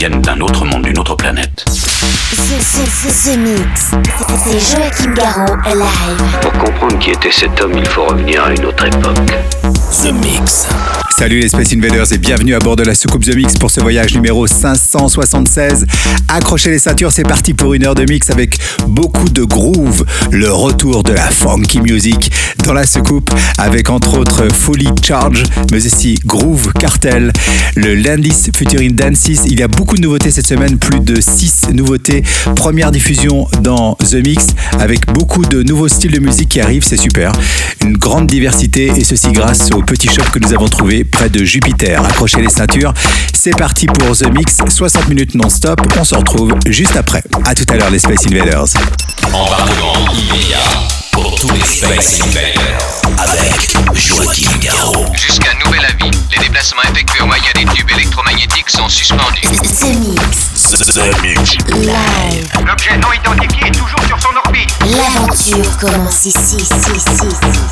viennent d'un autre monde, d'une autre planète. Mix. C'est Joachim Garraud, live. Pour comprendre qui était cet homme, il faut revenir à une autre époque. The Mix. Salut les Space Invaders et bienvenue à bord de la soucoupe The Mix pour ce voyage numéro 576. Accrochez les ceintures, c'est parti pour une heure de mix avec beaucoup de groove. Le retour de la funky music dans la soucoupe avec entre autres Folly Charge, mais aussi Groove Cartel, le Landis Futuring Dances. Il y a beaucoup de nouveautés cette semaine, plus de 6 nouveautés. Première diffusion dans The Mix avec beaucoup de nouveaux styles de musique qui arrivent, c'est super. Une grande diversité et ceci grâce au petit shop que nous avons trouvé près de Jupiter. Accrochez les ceintures. C'est parti pour The Mix, 60 minutes non-stop. On se retrouve juste après. À tout à l'heure les Space Invaders. Pour tous les Space Invaders. Avec Joachim Garraud. Jusqu'à nouvel avis, les déplacements effectués au moyen des tubes électromagnétiques sont suspendus. The Mix, The Mix. live. L'objet non identifié est toujours sur son orbite. L'aventure commence ici, ici, ici, ici.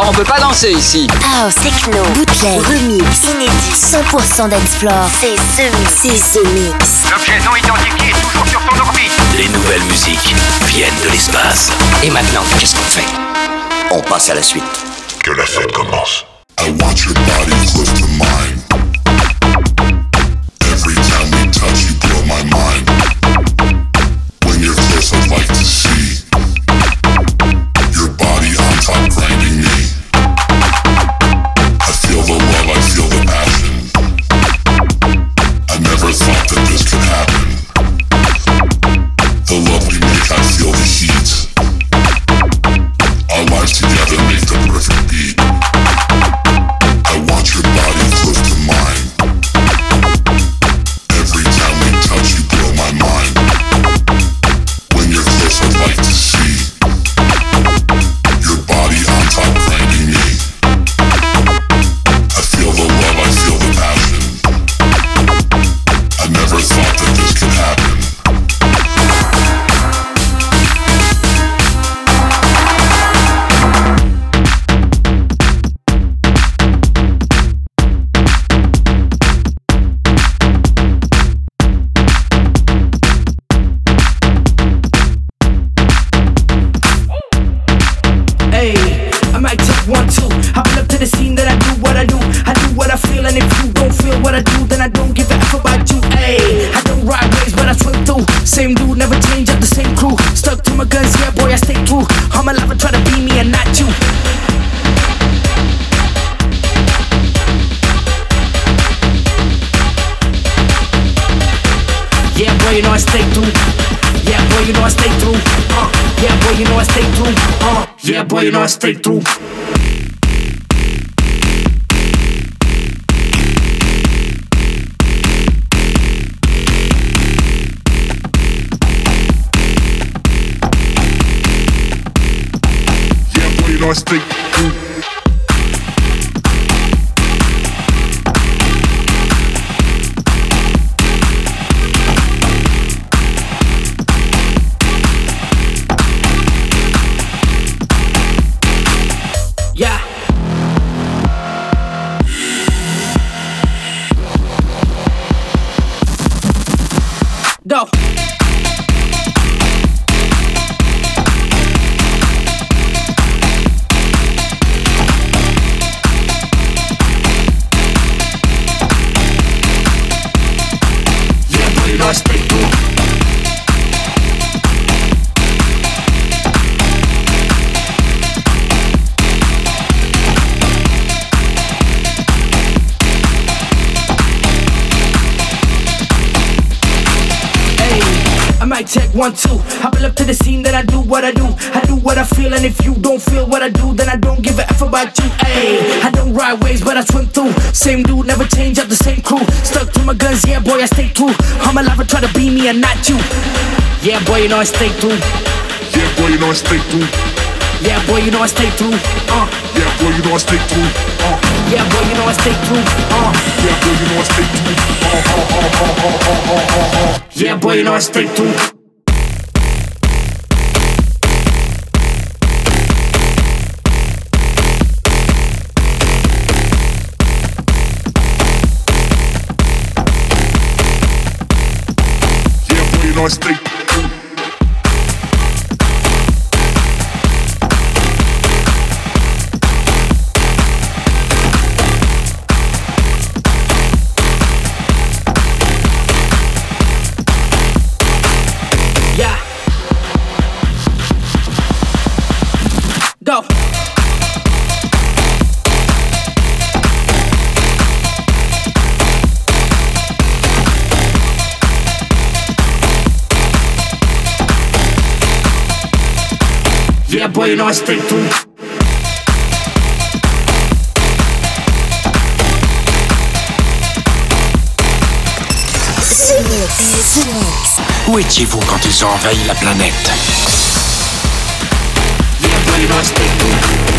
Alors on peut pas danser ici. House, techno, bootleg, remix, inédit, 100% d'Explore, c'est The Mix. C'est The Mix. L'objet non identifié est toujours sur son orbite. Les nouvelles musiques viennent de l'espace. Et maintenant, qu'est-ce qu'on fait? On passe à la suite. Que la fête commence. I want your body close to mine. Boy, you know I stay true. Yeah, boy, you know I stay true. Uh, yeah, boy, you know I stay true. Uh, yeah, boy, you know I stay true. Yeah, boy, you know I stay one, two. I pull up to the scene, then I do what I do. I do what I feel, and if you don't feel what I do, then I don't give a F about you. Hey, I don't ride waves, but I swim through. Same dude, never change up the same crew. Stuck to my guns, yeah, boy, I stay true. All my life I try to be me and not you. Yeah, boy, you know I stay true. Yeah, boy, you know I stay true. Yeah, boy, you know I stay true. Uh, Yeah, boy, you know I stay true. Uh, yeah, boy, you know I stay true. Uh, yeah, boy, you know I stay true. Uh, uh, uh, uh, uh, uh, uh, uh. yeah, boy, you know I stay true. Yeah, boy, you know I stay Yeah, boy, you know I stay true. The Mix. The Mix. Où étiez-vous quand ils ont envahi la planète? Yeah, boy, you know I stay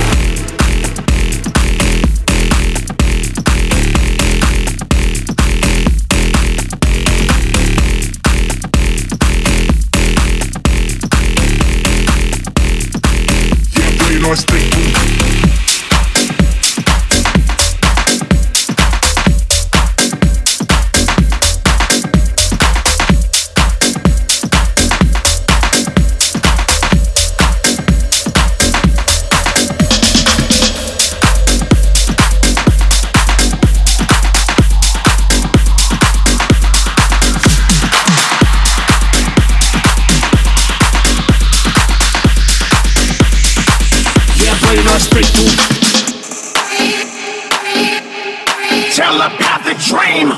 Telepathic dream.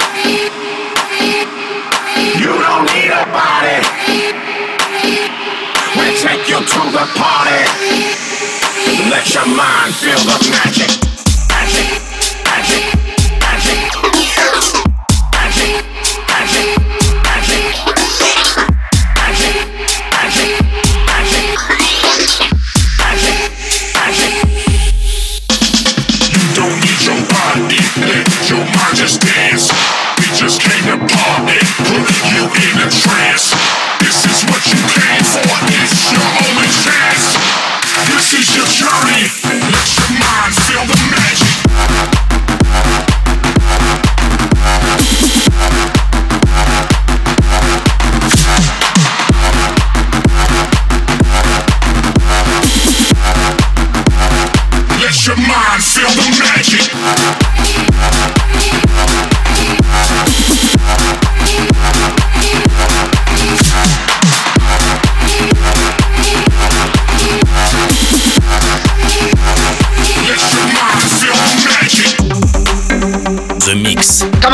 You don't need a body. We'll take you to the party. Let your mind feel the magic.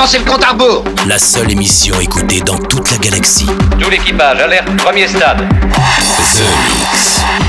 Lancer le compte à rebours. La seule émission écoutée dans toute la galaxie. Tout l'équipage, alerte, premier stade. The Mix.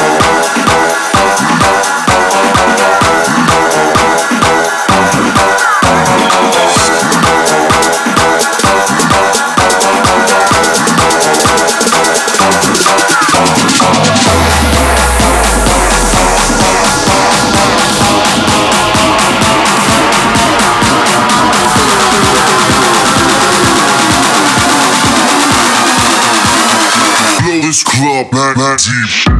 up, black, black deep.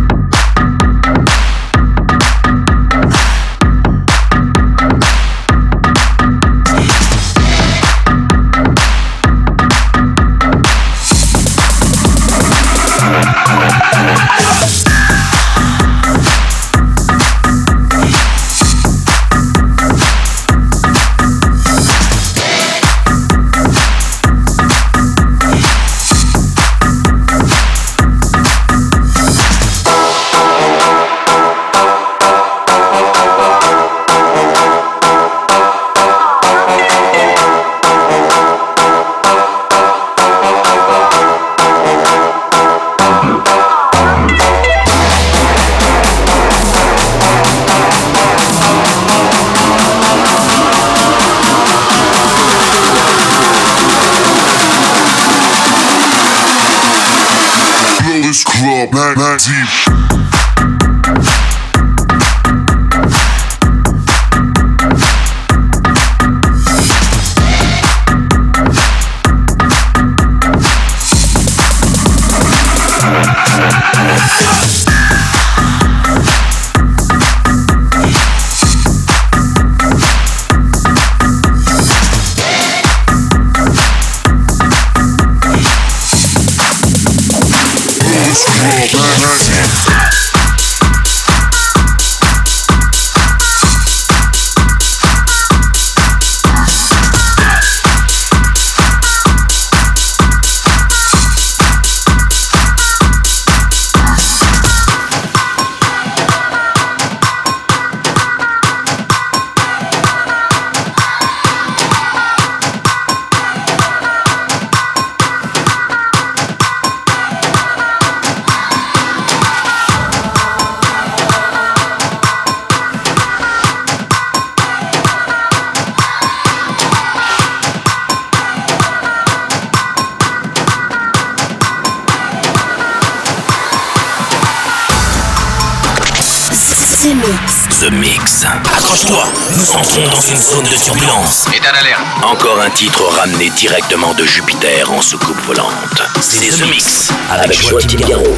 Directement de Jupiter en soucoupe volante. C'est The Mix avec Joachim Garraud.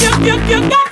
you, you, you got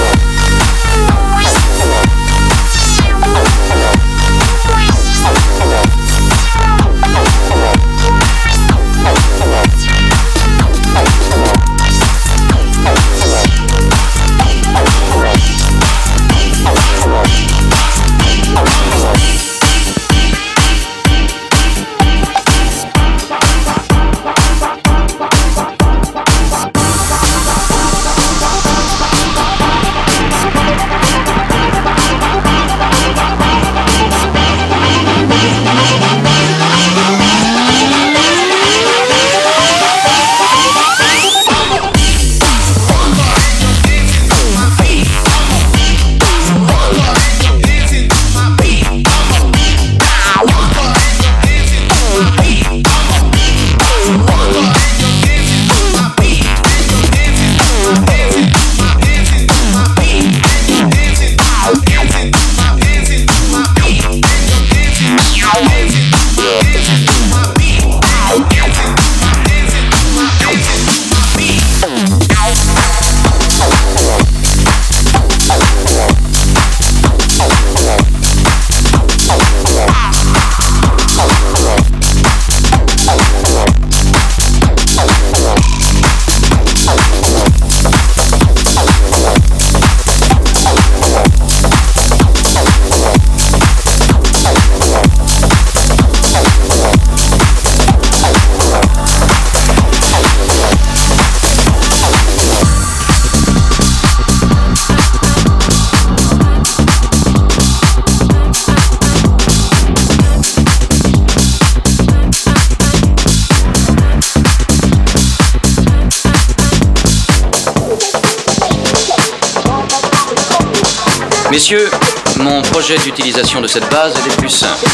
Cette base est plus simples.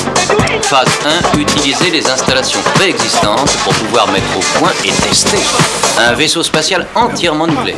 Phase 1, utiliser les installations préexistantes pour pouvoir mettre au point et tester un vaisseau spatial entièrement nucléaire.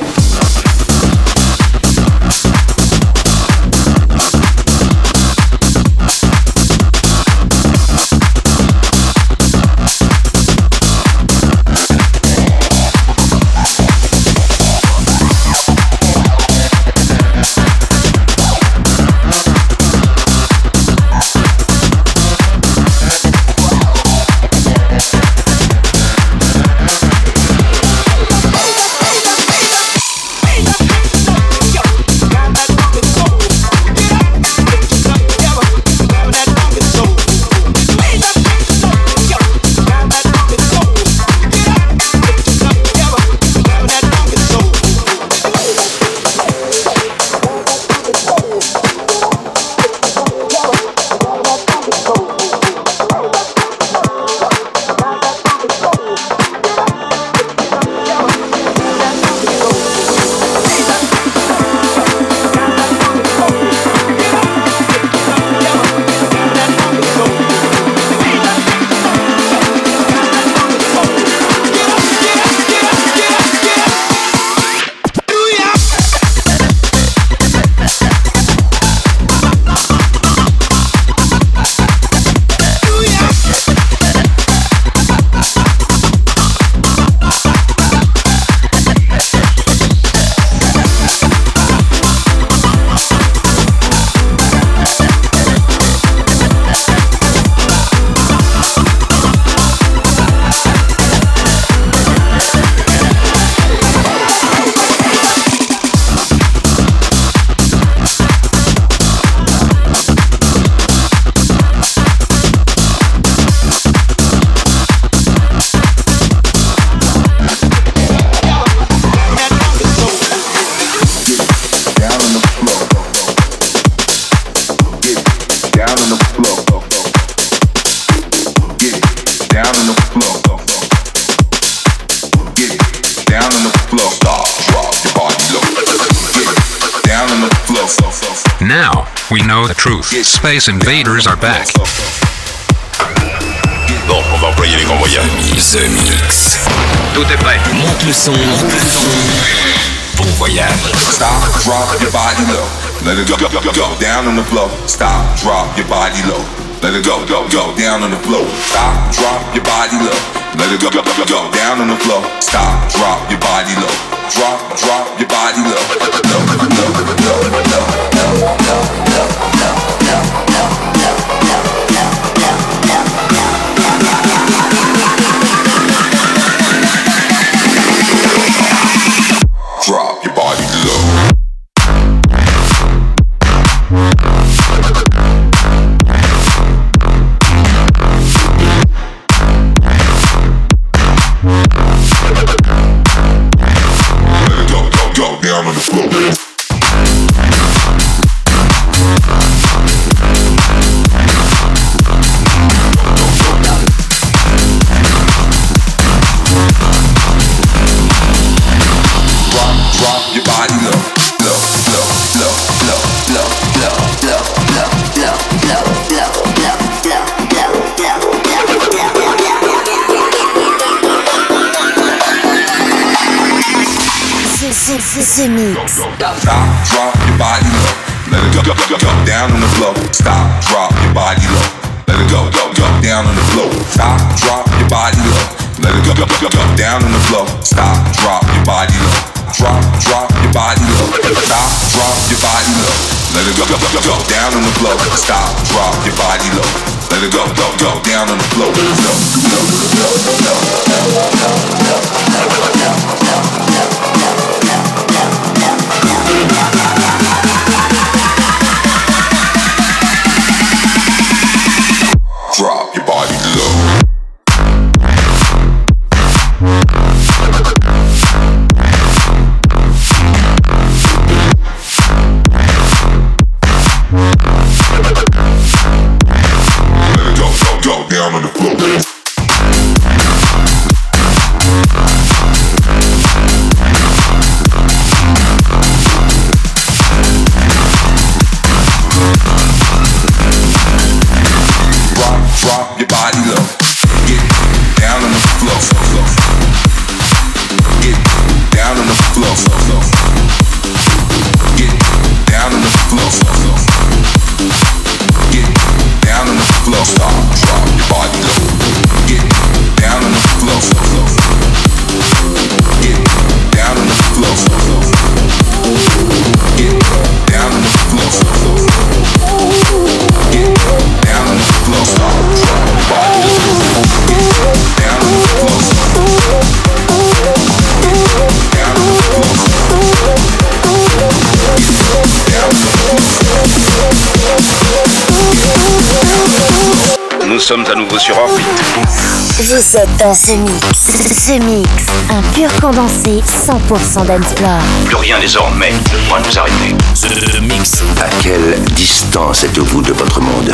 Space Invaders are back. Bon, on va employer les grands moyens. The Mix. Tout est prêt. Monte le son. Bon voyage. Stop, drop your body low. Let it go, go, go, go down on the floor. Stop, drop your body low. Let it go, go, go down on the floor. Stop, drop your body low. Let it go, go, go, go down on the floor. Stop, drop your body low. Drop, drop your body low. Low, low, low, low, low, low, low, down on the floor. Stop, drop your body low. Let it go, go, go, go down on the floor. Stop, drop your body low. Let it go, go, go down on the floor. Stop, drop your body low. Let it go, go, go, go down on the floor. Stop, drop your body low. Drop, drop your body low. Stop, drop your body low. Let it go, go, go, go down on the floor. Stop, drop your body low. Let it go, go, go down on the floor. Low, low, low, low, low, low, low, low, low, low, Thank. Sommes à nouveau sur orbite. Vous êtes dans The Mix. The Mix, un pur condensé 100% d'Ensplore. Plus rien désormais ne pourra nous arrêter. The Mix. À quelle distance êtes-vous de votre monde?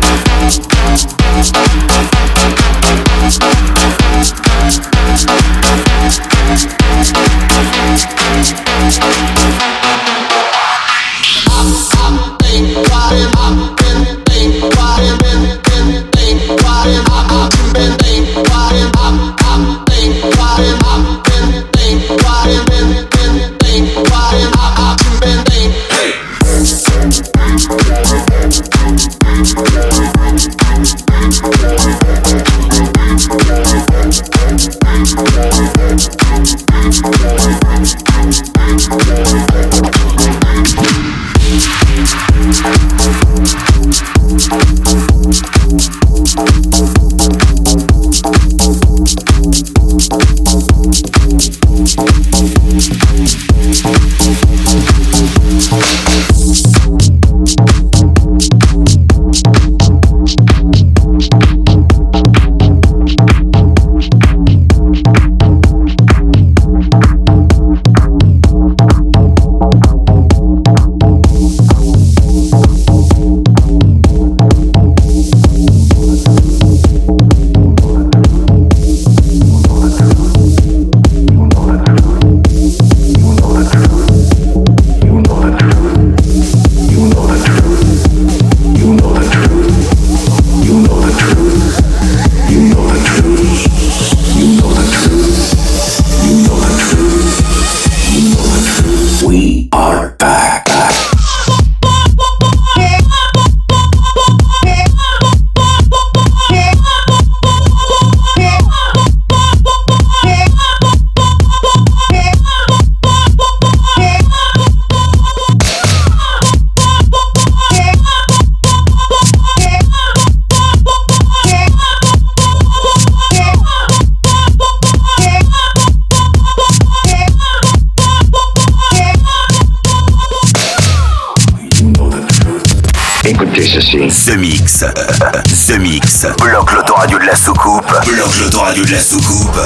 De la soucoupe.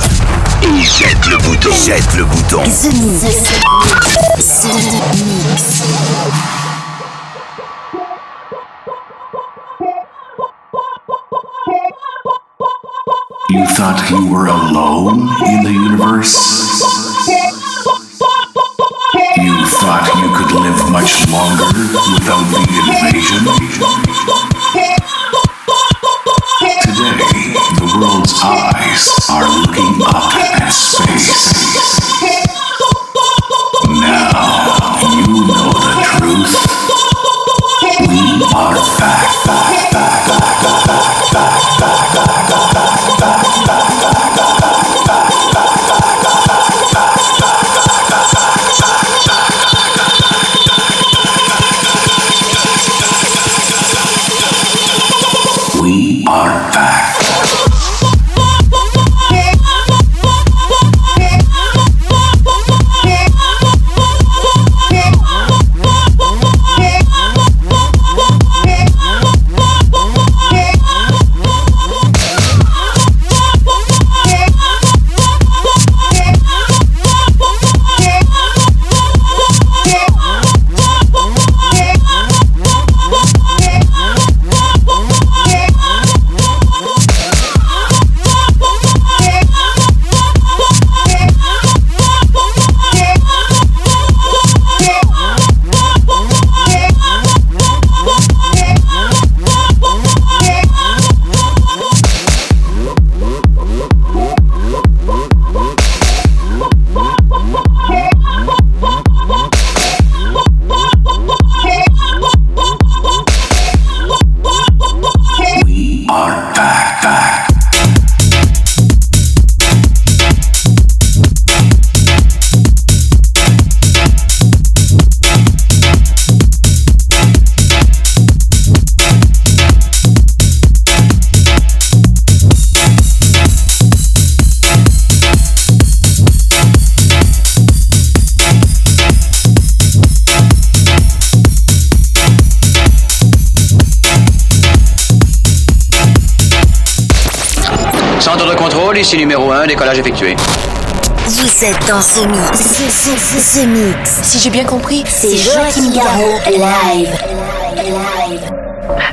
Et jette le bouton. Jette le bouton. The Mix. The Mix. You thought you were alone in the universe? You thought you could live much longer without the invasion? Dans ce mix. Ce, ce, ce, ce mix. Si j'ai bien compris, C'est Joachim Garraud live.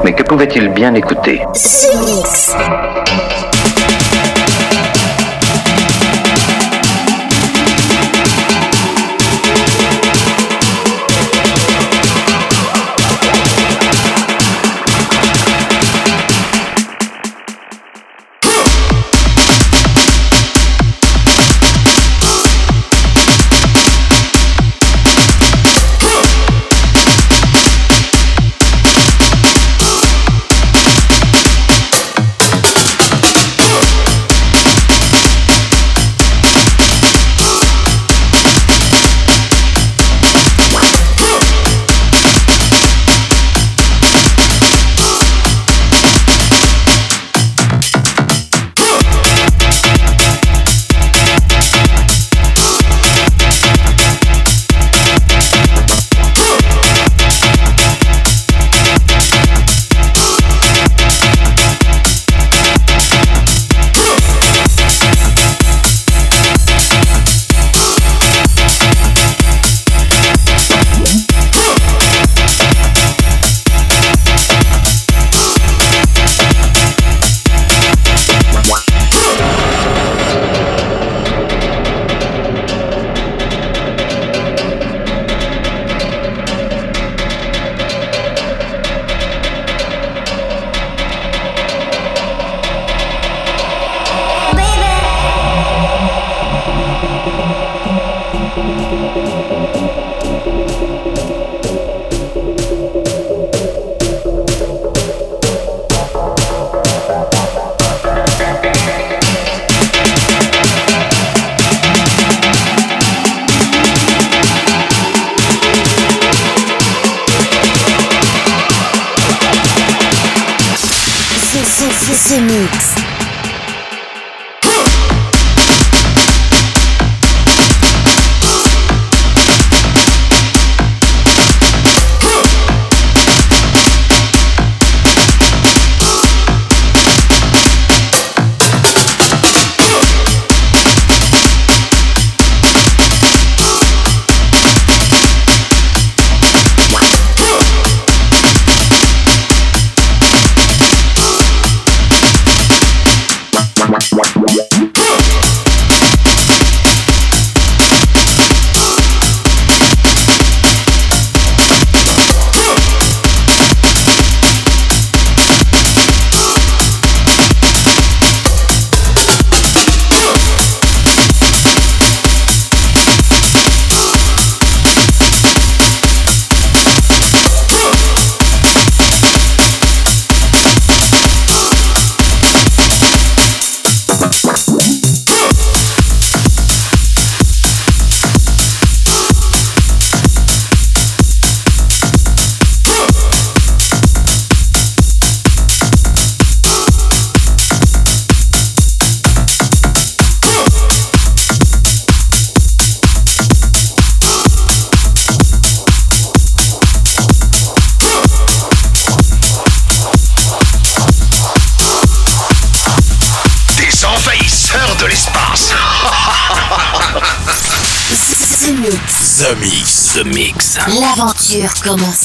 Mais que pouvait-il bien écouter? Ce mix. Commence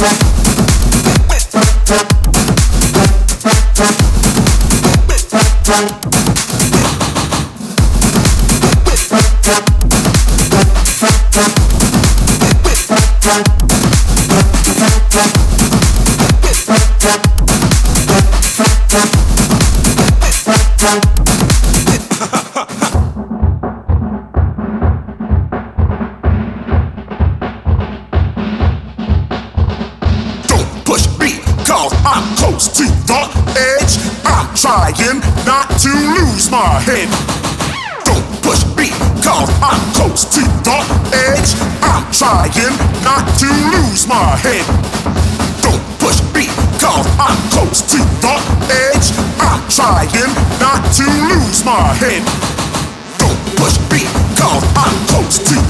Bye. Trying not to lose my head. Don't push me, cause I'm close to the edge. I'm trying not to lose my head. Don't push me, cause I'm close to the edge. I'm trying not to lose my head. Don't push me, cause I'm close to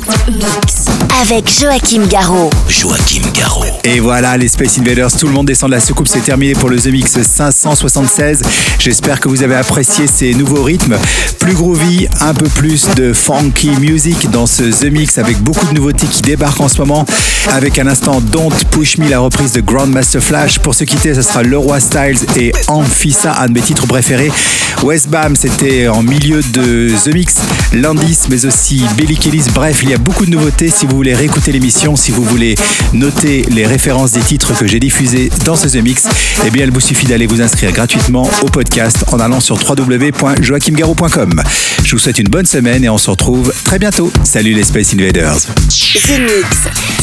Mix. Avec Joachim Garraud. Joachim Garraud. Et voilà, les Space Invaders, tout le monde descend de la soucoupe, c'est terminé pour le The Mix 576. J'espère que vous avez apprécié ces nouveaux rythmes. Plus groovy, un peu plus de funky music dans ce The Mix avec beaucoup de nouveautés qui débarquent en ce moment. Avec un instant Don't Push Me, la reprise de Grandmaster Flash. Pour se quitter, ce sera Leroy Styles et Amphissa, un de mes titres préférés. Westbam, c'était en milieu de The Mix. Landis, mais aussi Billy Kelly's. Bref, il y a beaucoup de nouveautés. Si vous voulez réécouter l'émission, si vous voulez noter les références des titres que j'ai diffusés dans ce The Mix, eh bien, il vous suffit d'aller vous inscrire gratuitement au podcast en allant sur www.joachimgarou.com. Je vous souhaite une bonne semaine et on se retrouve très bientôt. Salut les Space Invaders.